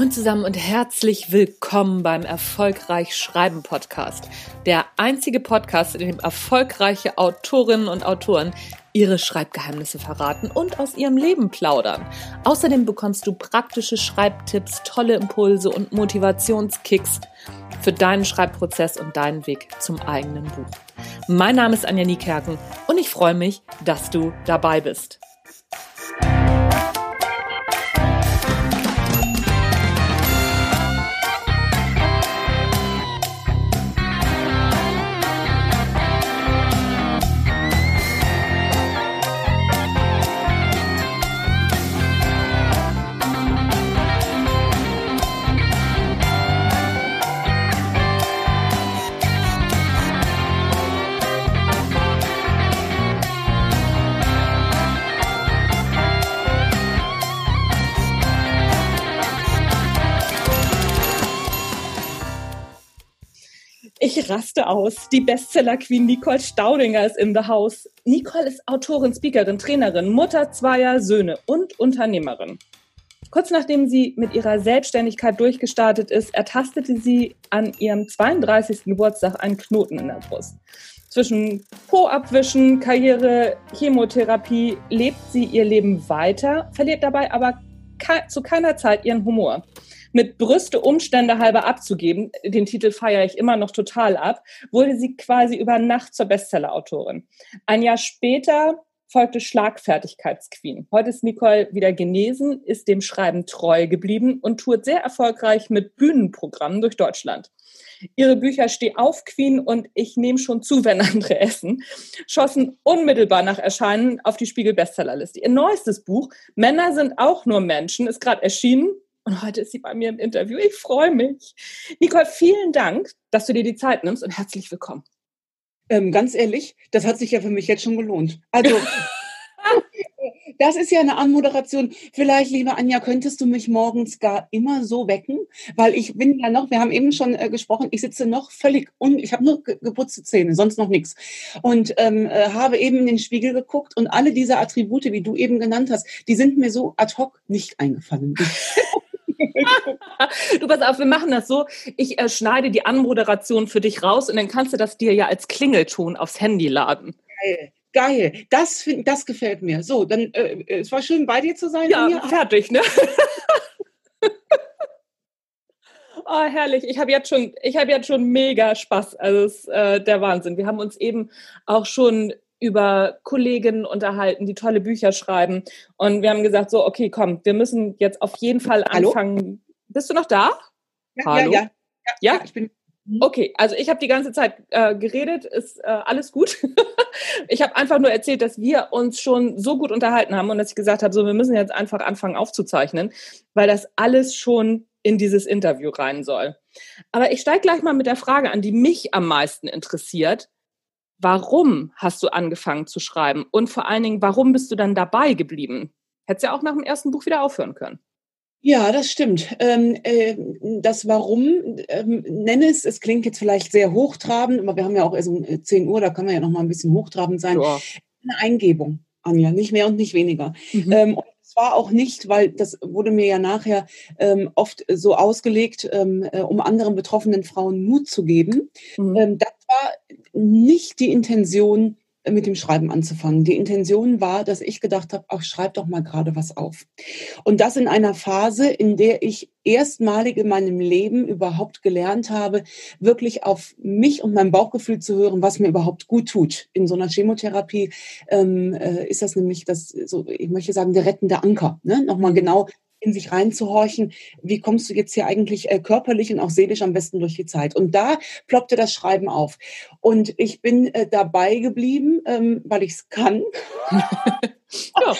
Moin zusammen und herzlich willkommen beim Erfolgreich Schreiben Podcast. Der einzige Podcast, in dem erfolgreiche Autorinnen und Autoren ihre Schreibgeheimnisse verraten und aus ihrem Leben plaudern. Außerdem bekommst du praktische Schreibtipps, tolle Impulse und Motivationskicks für deinen Schreibprozess und deinen Weg zum eigenen Buch. Mein Name ist Anja Niekerken und ich freue mich, dass du dabei bist. Raste aus. Die Bestseller-Queen Nicole Staudinger ist in the house. Nicole ist Autorin, Speakerin, Trainerin, Mutter zweier Söhne und Unternehmerin. Kurz nachdem sie mit ihrer Selbstständigkeit durchgestartet ist, ertastete sie an ihrem 32. Geburtstag einen Knoten in der Brust. Zwischen Po-Abwischen, Karriere, Chemotherapie lebt sie ihr Leben weiter, verliert dabei aber zu keiner Zeit ihren Humor mit Brüste Umstände halber abzugeben, den Titel feiere ich immer noch total ab, wurde sie quasi über Nacht zur Bestsellerautorin. Ein Jahr später folgte Schlagfertigkeitsqueen. Heute ist Nicole wieder genesen, ist dem Schreiben treu geblieben und tourt sehr erfolgreich mit Bühnenprogrammen durch Deutschland. Ihre Bücher Steh auf Queen und Ich nehme schon zu, wenn andere essen, schossen unmittelbar nach Erscheinen auf die Spiegel Bestsellerliste. Ihr neuestes Buch Männer sind auch nur Menschen ist gerade erschienen und heute ist sie bei mir im Interview. Ich freue mich. Nicole, vielen Dank, dass du dir die Zeit nimmst und herzlich willkommen. Ähm, ganz ehrlich, das hat sich ja für mich jetzt schon gelohnt. Also, das ist ja eine Anmoderation. Vielleicht, liebe Anja, könntest du mich morgens gar immer so wecken? Weil ich bin ja noch, wir haben eben schon äh, gesprochen, ich sitze noch völlig und ich habe nur geputzte Zähne, sonst noch nichts. Und ähm, äh, habe eben in den Spiegel geguckt und alle diese Attribute, wie du eben genannt hast, die sind mir so ad hoc nicht eingefallen. du pass auf, wir machen das so. Ich äh, schneide die Anmoderation für dich raus und dann kannst du das dir ja als Klingelton aufs Handy laden. Geil. Geil, das, find, das gefällt mir. So, dann, äh, es war schön, bei dir zu sein. Ja, hier. fertig, ne? Oh, herrlich. Ich habe jetzt schon, ich habe jetzt schon mega Spaß. Also es ist äh, der Wahnsinn. Wir haben uns eben auch schon über Kolleginnen unterhalten, die tolle Bücher schreiben. Und wir haben gesagt, so, okay, komm, wir müssen jetzt auf jeden Fall anfangen. Hallo? Bist du noch da? Ja, Hallo? Ja, ja. ja, ja? ich bin. Mhm. Okay, also ich habe die ganze Zeit äh, geredet, ist äh, alles gut. ich habe einfach nur erzählt, dass wir uns schon so gut unterhalten haben und dass ich gesagt habe, so wir müssen jetzt einfach anfangen aufzuzeichnen, weil das alles schon in dieses Interview rein soll. Aber ich steige gleich mal mit der Frage an, die mich am meisten interessiert warum hast du angefangen zu schreiben? Und vor allen Dingen, warum bist du dann dabei geblieben? Hättest ja auch nach dem ersten Buch wieder aufhören können. Ja, das stimmt. Ähm, äh, das Warum ähm, nenne es, es klingt jetzt vielleicht sehr hochtrabend, aber wir haben ja auch erst um 10 Uhr, da kann man ja noch mal ein bisschen hochtrabend sein. Ja. Eine Eingebung, Anja, nicht mehr und nicht weniger. Mhm. Ähm, und es war auch nicht, weil das wurde mir ja nachher ähm, oft so ausgelegt, ähm, äh, um anderen betroffenen Frauen Mut zu geben. Mhm. Ähm, das war nicht die Intention, mit dem Schreiben anzufangen. Die Intention war, dass ich gedacht habe, ach, schreib doch mal gerade was auf. Und das in einer Phase, in der ich erstmalig in meinem Leben überhaupt gelernt habe, wirklich auf mich und mein Bauchgefühl zu hören, was mir überhaupt gut tut. In so einer Chemotherapie ähm, äh, ist das nämlich das, so, ich möchte sagen, der rettende Anker. Ne? Nochmal genau in sich reinzuhorchen, wie kommst du jetzt hier eigentlich äh, körperlich und auch seelisch am besten durch die Zeit. Und da ploppte das Schreiben auf. Und ich bin äh, dabei geblieben, ähm, weil ich es kann. ja.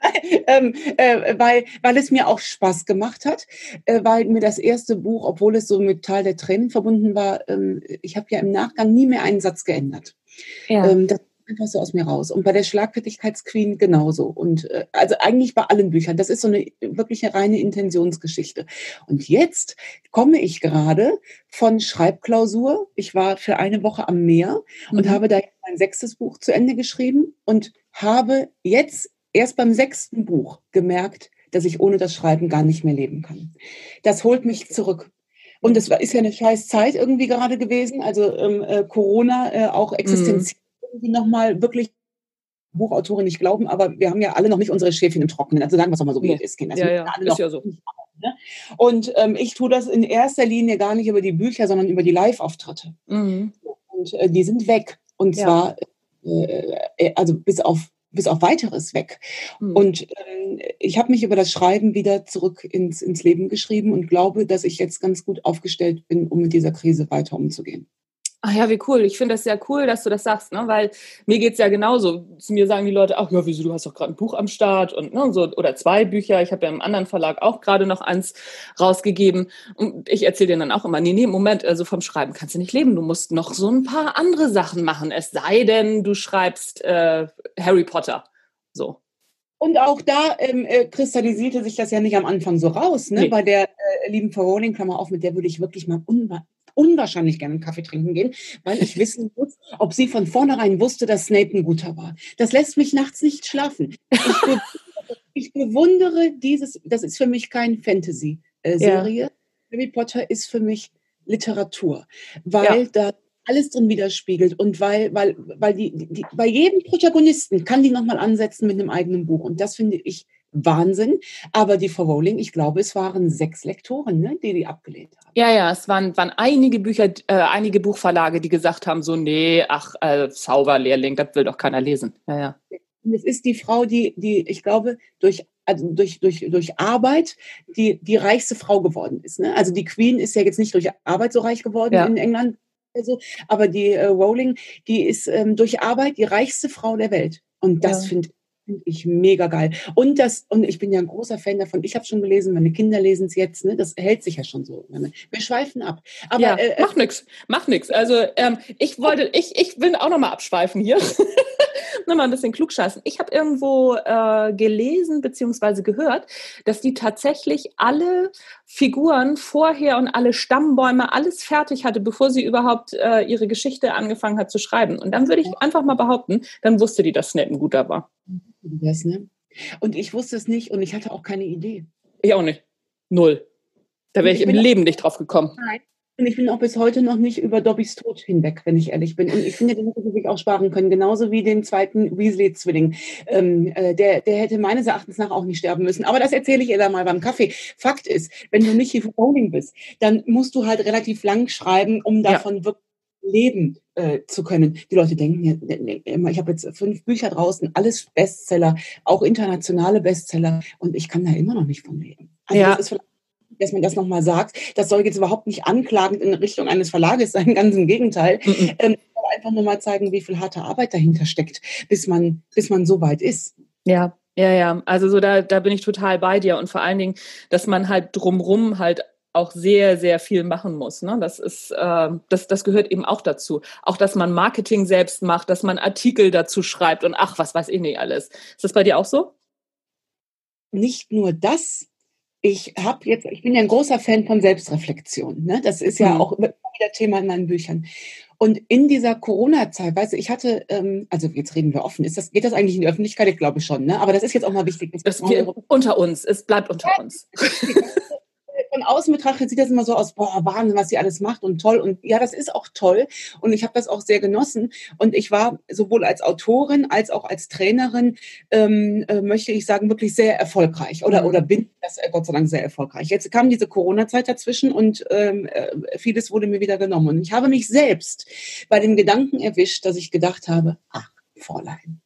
ähm, äh, weil, weil es mir auch Spaß gemacht hat, äh, weil mir das erste Buch, obwohl es so mit Teil der Tränen verbunden war, ähm, ich habe ja im Nachgang nie mehr einen Satz geändert. Ja. Ähm, das einfach so aus mir raus. Und bei der Schlagfertigkeitsqueen genauso. Und äh, also eigentlich bei allen Büchern. Das ist so eine wirklich eine reine Intentionsgeschichte. Und jetzt komme ich gerade von Schreibklausur. Ich war für eine Woche am Meer und mhm. habe da mein sechstes Buch zu Ende geschrieben und habe jetzt erst beim sechsten Buch gemerkt, dass ich ohne das Schreiben gar nicht mehr leben kann. Das holt mich zurück. Und es ist ja eine scheiß Zeit irgendwie gerade gewesen. Also ähm, äh, Corona äh, auch existenziell mhm. Irgendwie nochmal wirklich Buchautoren nicht glauben, aber wir haben ja alle noch nicht unsere Schäfchen im Trockenen. Also sagen wir es doch mal so, wie es ist, Kinder. Ja, ja, ist ja so. Ne? Und ähm, ich tue das in erster Linie gar nicht über die Bücher, sondern über die Live-Auftritte. Mhm. Und äh, die sind weg. Und ja. zwar, äh, äh, also bis auf bis auf weiteres weg. Mhm. Und ähm, ich habe mich über das Schreiben wieder zurück ins, ins Leben geschrieben und glaube, dass ich jetzt ganz gut aufgestellt bin, um mit dieser Krise weiter umzugehen. Ach ja, wie cool. Ich finde das sehr cool, dass du das sagst, ne? weil mir geht's ja genauso. Zu mir sagen die Leute, ach ja, wieso, du hast doch gerade ein Buch am Start und, ne, und so, oder zwei Bücher. Ich habe ja im anderen Verlag auch gerade noch eins rausgegeben. Und ich erzähle denen dann auch immer, nee, nee, Moment, also vom Schreiben kannst du nicht leben. Du musst noch so ein paar andere Sachen machen. Es sei denn, du schreibst äh, Harry Potter. So. Und auch da ähm, äh, kristallisierte sich das ja nicht am Anfang so raus. Ne? Nee. Bei der äh, lieben Frau Rowling, Klammer auf, mit der würde ich wirklich mal unwahrscheinlich gerne einen Kaffee trinken gehen, weil ich wissen muss, ob sie von vornherein wusste, dass Snape ein guter war. Das lässt mich nachts nicht schlafen. Ich, be ich bewundere dieses, das ist für mich kein Fantasy-Serie. Ja. Harry Potter ist für mich Literatur, weil ja. da alles drin widerspiegelt und weil, weil, weil die, die, bei jedem Protagonisten kann die nochmal ansetzen mit einem eigenen Buch. Und das finde ich Wahnsinn. Aber die Frau Rowling, ich glaube, es waren sechs Lektoren, ne, die die abgelehnt haben. Ja, ja, es waren, waren einige Bücher, äh, einige Buchverlage, die gesagt haben, so, nee, ach, äh, Zauberlehrling, das will doch keiner lesen. Ja, ja. Und es ist die Frau, die, die, ich glaube, durch also durch, durch, durch Arbeit die, die reichste Frau geworden ist. Ne? Also die Queen ist ja jetzt nicht durch Arbeit so reich geworden ja. in England, also, aber die äh, Rowling, die ist ähm, durch Arbeit die reichste Frau der Welt. Und das ja. finde finde ich mega geil. Und das, und ich bin ja ein großer Fan davon. Ich habe schon gelesen, meine Kinder lesen es jetzt, ne? Das hält sich ja schon so. Wir schweifen ab. Aber ja, äh, äh mach nix, mach nix. Also ähm, ich wollte, ich, ich will auch nochmal abschweifen hier. Nochmal ein bisschen klugscheißen. Ich habe irgendwo äh, gelesen bzw. gehört, dass die tatsächlich alle Figuren vorher und alle Stammbäume alles fertig hatte, bevor sie überhaupt äh, ihre Geschichte angefangen hat zu schreiben. Und dann würde ich einfach mal behaupten, dann wusste die, dass Snape ein guter war. Das, ne? Und ich wusste es nicht und ich hatte auch keine Idee. Ich auch nicht. Null. Da wäre ich, ich im Leben nicht drauf gekommen. Nein. Und ich bin auch bis heute noch nicht über Dobbys Tod hinweg, wenn ich ehrlich bin. Und ich finde, den hätte sie sich auch sparen können, genauso wie den zweiten Weasley-Zwilling. Ähm, äh, der, der hätte meines Erachtens nach auch nicht sterben müssen. Aber das erzähle ich ihr dann mal beim Kaffee. Fakt ist, wenn du nicht hier Rowling bist, dann musst du halt relativ lang schreiben, um davon ja. wirklich leben äh, zu können. Die Leute denken, ich habe jetzt fünf Bücher draußen, alles Bestseller, auch internationale Bestseller und ich kann da immer noch nicht von leben. Also ja. das ist dass man das nochmal sagt. Das soll jetzt überhaupt nicht anklagend in Richtung eines Verlages sein, ganz im Gegenteil. Mhm. Ähm, einfach nur mal zeigen, wie viel harte Arbeit dahinter steckt, bis man, bis man so weit ist. Ja, ja, ja. Also so da, da bin ich total bei dir und vor allen Dingen, dass man halt drumrum halt auch sehr, sehr viel machen muss. Ne? Das ist, äh, das, das gehört eben auch dazu. Auch, dass man Marketing selbst macht, dass man Artikel dazu schreibt und ach, was weiß ich nicht alles. Ist das bei dir auch so? Nicht nur das. Ich habe jetzt, ich bin ja ein großer Fan von Selbstreflexion. Ne? Das ist ja mhm. auch wieder Thema in meinen Büchern. Und in dieser Corona-Zeit, weißt du, ich hatte, ähm, also jetzt reden wir offen, ist das, geht das eigentlich in die Öffentlichkeit? Ich glaube schon, ne? Aber das ist jetzt auch mal wichtig. Das wir, unter uns, es bleibt unter uns von außen betrachtet sieht das immer so aus, boah, Wahnsinn, was sie alles macht und toll. Und ja, das ist auch toll. Und ich habe das auch sehr genossen. Und ich war sowohl als Autorin als auch als Trainerin, ähm, äh, möchte ich sagen, wirklich sehr erfolgreich. Oder, mhm. oder bin das äh, Gott sei Dank sehr erfolgreich. Jetzt kam diese Corona-Zeit dazwischen und ähm, äh, vieles wurde mir wieder genommen. Und ich habe mich selbst bei dem Gedanken erwischt, dass ich gedacht habe, ach, Fräulein,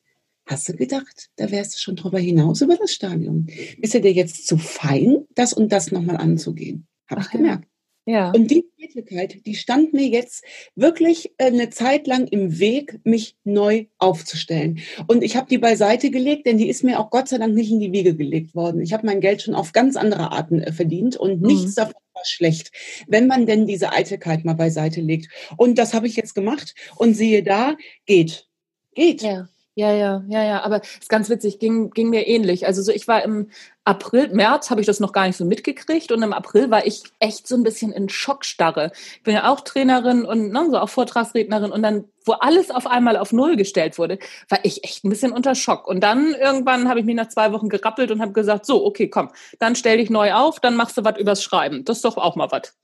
Hast du gedacht, da wärst du schon drüber hinaus über das Stadium? Bist du dir jetzt zu fein, das und das nochmal anzugehen? Habe ich gemerkt. Ja. Und die Tätigkeit, die stand mir jetzt wirklich äh, eine Zeit lang im Weg, mich neu aufzustellen. Und ich habe die beiseite gelegt, denn die ist mir auch Gott sei Dank nicht in die Wiege gelegt worden. Ich habe mein Geld schon auf ganz andere Arten äh, verdient und mhm. nichts davon war schlecht, wenn man denn diese Eitelkeit mal beiseite legt. Und das habe ich jetzt gemacht und siehe da, geht. Geht. Ja. Ja, ja, ja, ja, aber ist ganz witzig, ging, ging mir ähnlich. Also so, ich war im April, März habe ich das noch gar nicht so mitgekriegt und im April war ich echt so ein bisschen in Schockstarre. Ich bin ja auch Trainerin und ne, so auch Vortragsrednerin und dann, wo alles auf einmal auf Null gestellt wurde, war ich echt ein bisschen unter Schock. Und dann irgendwann habe ich mich nach zwei Wochen gerappelt und habe gesagt, so, okay, komm, dann stell dich neu auf, dann machst du was übers Schreiben. Das ist doch auch mal was.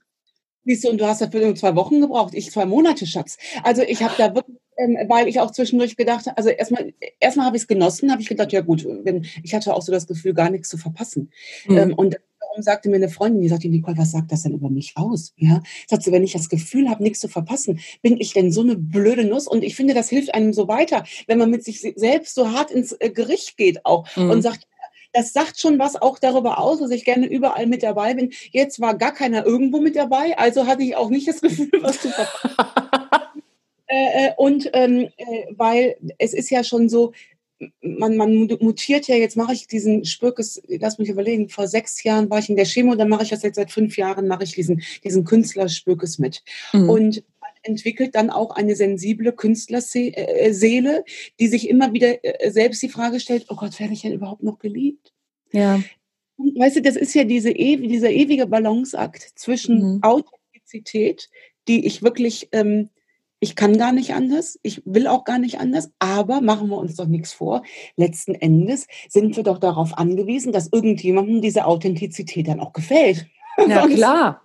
Siehst du, und du hast dafür nur zwei Wochen gebraucht, ich zwei Monate, Schatz. Also ich habe da wirklich ähm, weil ich auch zwischendurch gedacht habe, also erstmal, erstmal habe ich es genossen, habe ich gedacht, ja gut, wenn, ich hatte auch so das Gefühl, gar nichts zu verpassen. Mhm. Ähm, und darum sagte mir eine Freundin, die sagte, Nicole, was sagt das denn über mich aus? Ja, sagt sie, wenn ich das Gefühl habe, nichts zu verpassen, bin ich denn so eine blöde Nuss? Und ich finde, das hilft einem so weiter, wenn man mit sich selbst so hart ins äh, Gericht geht auch mhm. und sagt, das sagt schon was auch darüber aus, dass ich gerne überall mit dabei bin. Jetzt war gar keiner irgendwo mit dabei, also hatte ich auch nicht das Gefühl, was zu verpassen. Äh, äh, und ähm, äh, weil es ist ja schon so, man, man mutiert ja, jetzt mache ich diesen Spürkes, lass mich überlegen, vor sechs Jahren war ich in der Chemo, dann mache ich das jetzt seit fünf Jahren, mache ich diesen, diesen Künstler-Spürkes mit. Mhm. Und entwickelt dann auch eine sensible Künstlerseele, die sich immer wieder selbst die Frage stellt, oh Gott, werde ich denn überhaupt noch geliebt? Ja. weißt du, das ist ja diese, dieser ewige Balanceakt zwischen mhm. Authentizität, die ich wirklich ähm, ich kann gar nicht anders, ich will auch gar nicht anders, aber machen wir uns doch nichts vor. Letzten Endes sind wir doch darauf angewiesen, dass irgendjemandem diese Authentizität dann auch gefällt. Ja, klar.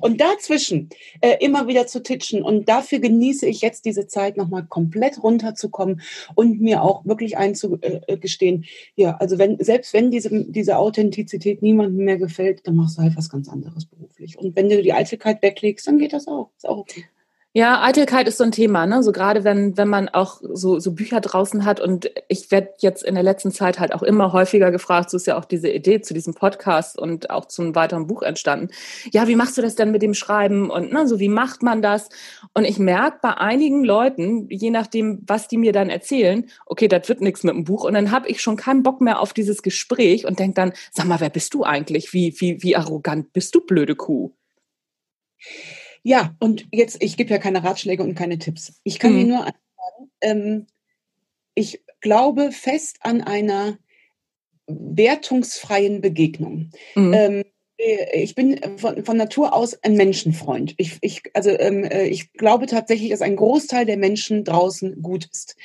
Und dazwischen äh, immer wieder zu titschen. Und dafür genieße ich jetzt diese Zeit, nochmal komplett runterzukommen und mir auch wirklich einzugestehen, ja, also wenn, selbst wenn diese, diese Authentizität niemandem mehr gefällt, dann machst du halt was ganz anderes beruflich. Und wenn du die Eitelkeit weglegst, dann geht das auch. Ist auch okay. Ja, Eitelkeit ist so ein Thema, ne? So gerade wenn, wenn man auch so, so Bücher draußen hat und ich werde jetzt in der letzten Zeit halt auch immer häufiger gefragt, so ist ja auch diese Idee zu diesem Podcast und auch zum weiteren Buch entstanden. Ja, wie machst du das denn mit dem Schreiben und ne, so wie macht man das? Und ich merke bei einigen Leuten, je nachdem, was die mir dann erzählen, okay, das wird nichts mit dem Buch und dann habe ich schon keinen Bock mehr auf dieses Gespräch und denk dann, sag mal, wer bist du eigentlich? Wie, wie, wie arrogant bist du, blöde Kuh? Ja, und jetzt, ich gebe ja keine Ratschläge und keine Tipps. Ich kann mhm. dir nur sagen, ähm, ich glaube fest an einer wertungsfreien Begegnung. Mhm. Ähm, äh, ich bin von, von, Natur aus ein Menschenfreund. Ich, ich, also, ähm, äh, ich glaube tatsächlich, dass ein Großteil der Menschen draußen gut ist.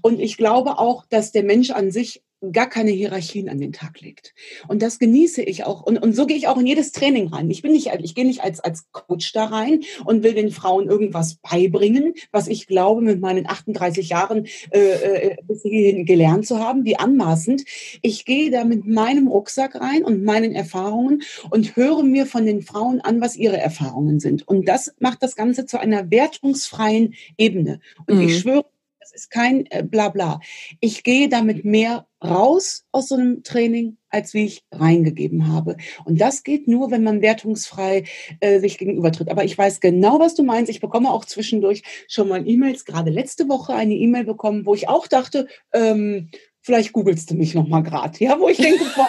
Und ich glaube auch, dass der Mensch an sich gar keine Hierarchien an den Tag legt. Und das genieße ich auch. Und, und so gehe ich auch in jedes Training rein. Ich bin nicht, ich gehe nicht als, als Coach da rein und will den Frauen irgendwas beibringen, was ich glaube, mit meinen 38 Jahren äh, äh, bis hierhin gelernt zu haben, wie anmaßend. Ich gehe da mit meinem Rucksack rein und meinen Erfahrungen und höre mir von den Frauen an, was ihre Erfahrungen sind. Und das macht das Ganze zu einer wertungsfreien Ebene. Und mhm. ich schwöre, das ist kein äh, Blabla. Ich gehe damit mehr raus aus so einem Training, als wie ich reingegeben habe. Und das geht nur, wenn man wertungsfrei äh, sich gegenübertritt. Aber ich weiß genau, was du meinst. Ich bekomme auch zwischendurch schon mal E-Mails, gerade letzte Woche eine E-Mail bekommen, wo ich auch dachte, ähm, vielleicht googelst du mich noch mal gerade, ja, wo ich denke, boah,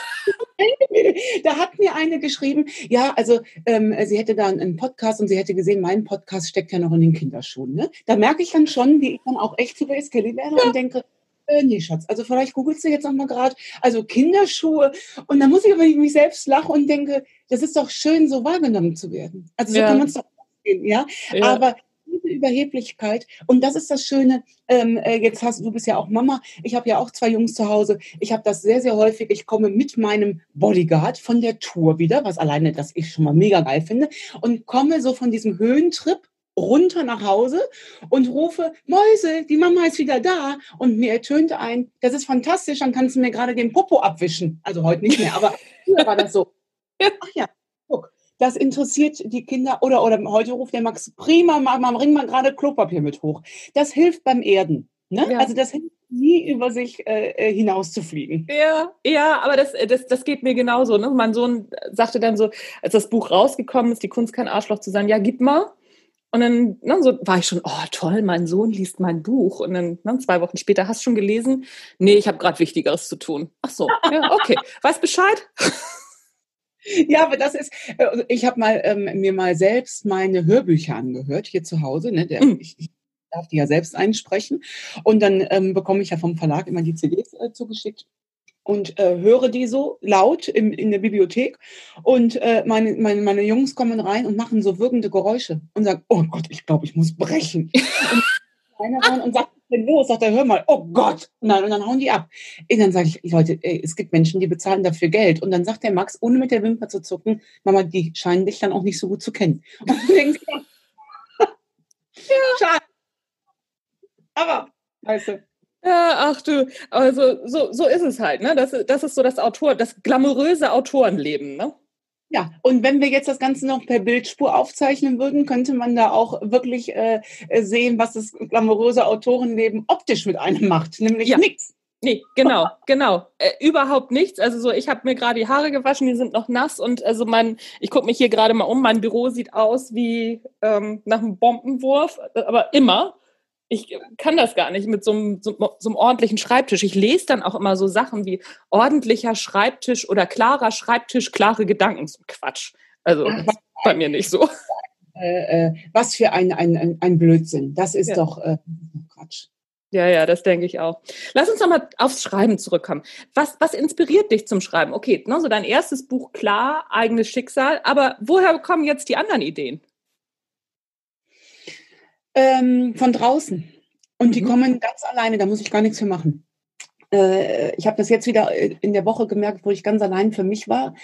da hat mir eine geschrieben, ja, also ähm, sie hätte da einen Podcast und sie hätte gesehen, mein Podcast steckt ja noch in den Kinderschuhen. Ne? Da merke ich dann schon, wie ich dann auch echt zu Grace Kelly werde und denke, äh, nee, Schatz, also vielleicht googelst du jetzt noch mal gerade, also Kinderschuhe. Und dann muss ich aber mich selbst lachen und denke, das ist doch schön, so wahrgenommen zu werden. Also so ja. kann man es doch sehen, ja? ja. Aber Überheblichkeit, und das ist das Schöne, ähm, äh, jetzt hast du bist ja auch Mama, ich habe ja auch zwei Jungs zu Hause, ich habe das sehr, sehr häufig, ich komme mit meinem Bodyguard von der Tour wieder, was alleine das ich schon mal mega geil finde, und komme so von diesem Höhentrip runter nach Hause und rufe, Mäuse, die Mama ist wieder da. Und mir ertönte ein, das ist fantastisch, dann kannst du mir gerade den Popo abwischen. Also heute nicht mehr, aber früher war das so. Ach ja, das interessiert die Kinder. Oder, oder heute ruft der Max, prima, Mama, bring mal gerade Klopapier mit hoch. Das hilft beim Erden. Ne? Ja. Also das hilft nie über sich äh, äh hinaus zu fliegen. Ja, ja, aber das, das, das geht mir genauso. Ne? Mein Sohn sagte dann so, als das Buch rausgekommen ist, die Kunst kein Arschloch zu sein, ja, gib mal. Und dann ne, so war ich schon, oh toll, mein Sohn liest mein Buch. Und dann ne, zwei Wochen später, hast du schon gelesen? Nee, ich habe gerade Wichtigeres zu tun. Ach so, ja, okay. Weißt Bescheid? Ja, aber das ist, äh, ich habe mal ähm, mir mal selbst meine Hörbücher angehört hier zu Hause. Ne? Der, mm. ich, darf die ja selbst einsprechen. Und dann ähm, bekomme ich ja vom Verlag immer die CDs äh, zugeschickt und äh, höre die so laut im, in der Bibliothek. Und äh, meine, meine, meine Jungs kommen rein und machen so wirkende Geräusche und sagen, oh Gott, ich glaube, ich muss brechen. und einer rein und sagt, denn los? Sagt er, hör mal, oh Gott. Nein, und dann hauen die ab. Und dann sage ich, Leute, ey, es gibt Menschen, die bezahlen dafür Geld. Und dann sagt der Max, ohne mit der Wimper zu zucken, Mama, die scheinen dich dann auch nicht so gut zu kennen. Und dann denkst du, ja. schade. Aber, weißt du. Ja, ach du, also so, so ist es halt, ne? Das, das ist so das Autor, das glamouröse Autorenleben, ne? Ja, und wenn wir jetzt das Ganze noch per Bildspur aufzeichnen würden, könnte man da auch wirklich äh, sehen, was das glamouröse Autorenleben optisch mit einem macht, nämlich ja. nichts. Nee, genau, genau. Äh, überhaupt nichts. Also so, ich habe mir gerade die Haare gewaschen, die sind noch nass und also mein, ich gucke mich hier gerade mal um, mein Büro sieht aus wie ähm, nach einem Bombenwurf, aber immer ich kann das gar nicht mit so einem, so, so einem ordentlichen Schreibtisch. Ich lese dann auch immer so Sachen wie ordentlicher Schreibtisch oder klarer Schreibtisch, klare Gedanken. So Quatsch. Also bei mir nicht so. Äh, äh, was für ein, ein, ein Blödsinn. Das ist ja. doch äh, Quatsch. Ja, ja, das denke ich auch. Lass uns nochmal aufs Schreiben zurückkommen. Was, was inspiriert dich zum Schreiben? Okay, ne, so dein erstes Buch, klar, eigenes Schicksal, aber woher kommen jetzt die anderen Ideen? Ähm, von draußen. Und mhm. die kommen ganz alleine, da muss ich gar nichts für machen. Äh, ich habe das jetzt wieder äh, in der Woche gemerkt, wo ich ganz allein für mich war.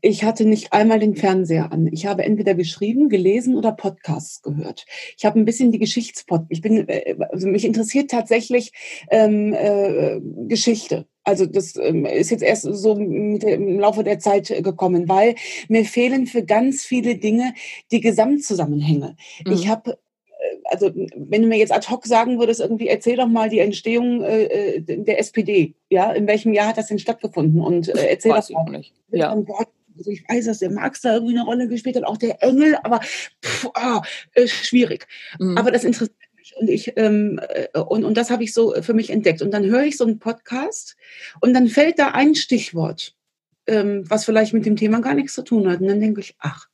Ich hatte nicht einmal den Fernseher an. Ich habe entweder geschrieben, gelesen oder Podcasts gehört. Ich habe ein bisschen die Geschichtspod. Ich bin, äh, also mich interessiert tatsächlich ähm, äh, Geschichte. Also das ähm, ist jetzt erst so im Laufe der Zeit gekommen, weil mir fehlen für ganz viele Dinge die Gesamtzusammenhänge. Mhm. Ich habe also wenn du mir jetzt ad hoc sagen würdest, irgendwie erzähl doch mal die Entstehung äh, äh der SPD, ja, in welchem Jahr hat das denn stattgefunden und äh, erzähl weiß das mal. Nicht. Ja. Also ich weiß, dass der Marx da irgendwie eine Rolle gespielt hat, auch der Engel, aber pff, oh, schwierig. Mhm. Aber das interessiert mich und ich ähm, äh, und, und das habe ich so für mich entdeckt. Und dann höre ich so einen Podcast und dann fällt da ein Stichwort, ähm, was vielleicht mit dem Thema gar nichts zu tun hat. Und dann denke ich, ach,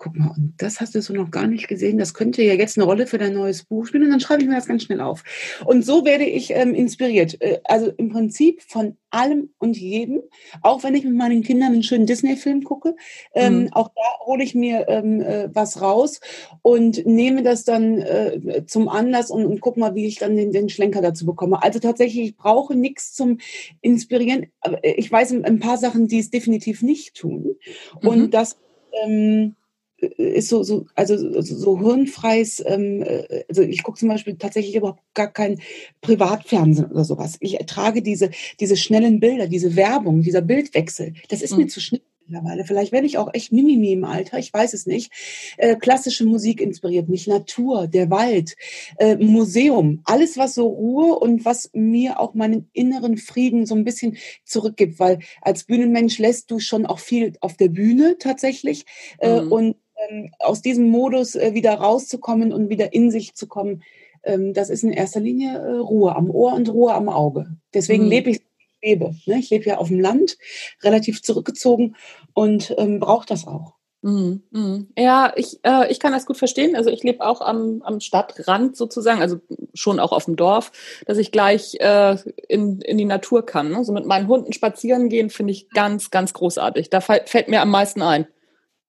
guck mal, und das hast du so noch gar nicht gesehen. Das könnte ja jetzt eine Rolle für dein neues Buch spielen. Und dann schreibe ich mir das ganz schnell auf. Und so werde ich ähm, inspiriert. Äh, also im Prinzip von allem und jedem. Auch wenn ich mit meinen Kindern einen schönen Disney-Film gucke, ähm, mhm. auch da hole ich mir ähm, äh, was raus und nehme das dann äh, zum Anlass und, und guck mal, wie ich dann den, den Schlenker dazu bekomme. Also tatsächlich, ich brauche nichts zum Inspirieren. Äh, ich weiß ein paar Sachen, die es definitiv nicht tun. Mhm. Und das ähm, ist so, so also so hirnfreies, ähm, äh, also ich gucke zum Beispiel tatsächlich überhaupt gar kein Privatfernsehen oder sowas. Ich ertrage diese, diese schnellen Bilder, diese Werbung, dieser Bildwechsel. Das ist mhm. mir zu schnell mittlerweile. Vielleicht werde ich auch echt Mimimi im Alter, ich weiß es nicht. Äh, klassische Musik inspiriert mich, Natur, der Wald, äh, Museum, alles was so Ruhe und was mir auch meinen inneren Frieden so ein bisschen zurückgibt, weil als Bühnenmensch lässt du schon auch viel auf der Bühne tatsächlich äh, mhm. und ähm, aus diesem Modus äh, wieder rauszukommen und wieder in sich zu kommen, ähm, das ist in erster Linie äh, Ruhe am Ohr und Ruhe am Auge. Deswegen mhm. lebe ich lebe. Ne? Ich lebe ja auf dem Land, relativ zurückgezogen und ähm, brauche das auch. Mhm, mhm. Ja, ich, äh, ich kann das gut verstehen. Also ich lebe auch am, am Stadtrand sozusagen, also schon auch auf dem Dorf, dass ich gleich äh, in, in die Natur kann. Ne? So mit meinen Hunden spazieren gehen, finde ich ganz, ganz großartig. Da fällt, fällt mir am meisten ein.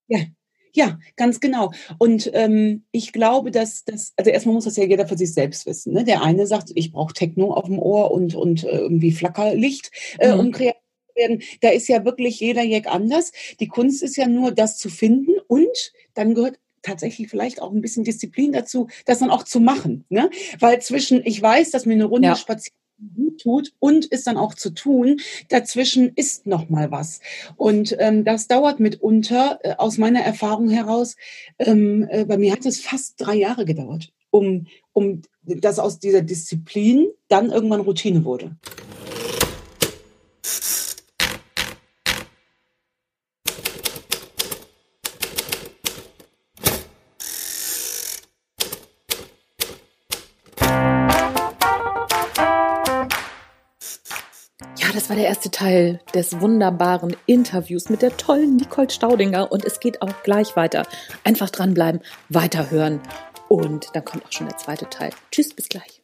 Ja, ja, ganz genau. Und ähm, ich glaube, dass das, also erstmal muss das ja jeder für sich selbst wissen. Ne? Der eine sagt, ich brauche Techno auf dem Ohr und, und äh, irgendwie Flackerlicht, äh, mhm. um kreativ zu werden. Da ist ja wirklich jeder Jack anders. Die Kunst ist ja nur, das zu finden und dann gehört tatsächlich vielleicht auch ein bisschen Disziplin dazu, das dann auch zu machen. Ne? Weil zwischen, ich weiß, dass mir eine Runde ja. spazieren gut tut und ist dann auch zu tun. Dazwischen ist noch mal was. Und ähm, das dauert mitunter äh, aus meiner Erfahrung heraus. Ähm, äh, bei mir hat es fast drei Jahre gedauert, um, um das aus dieser Disziplin dann irgendwann Routine wurde. War der erste Teil des wunderbaren Interviews mit der tollen Nicole Staudinger und es geht auch gleich weiter. Einfach dranbleiben, weiterhören Und dann kommt auch schon der zweite Teil. Tschüss, bis gleich.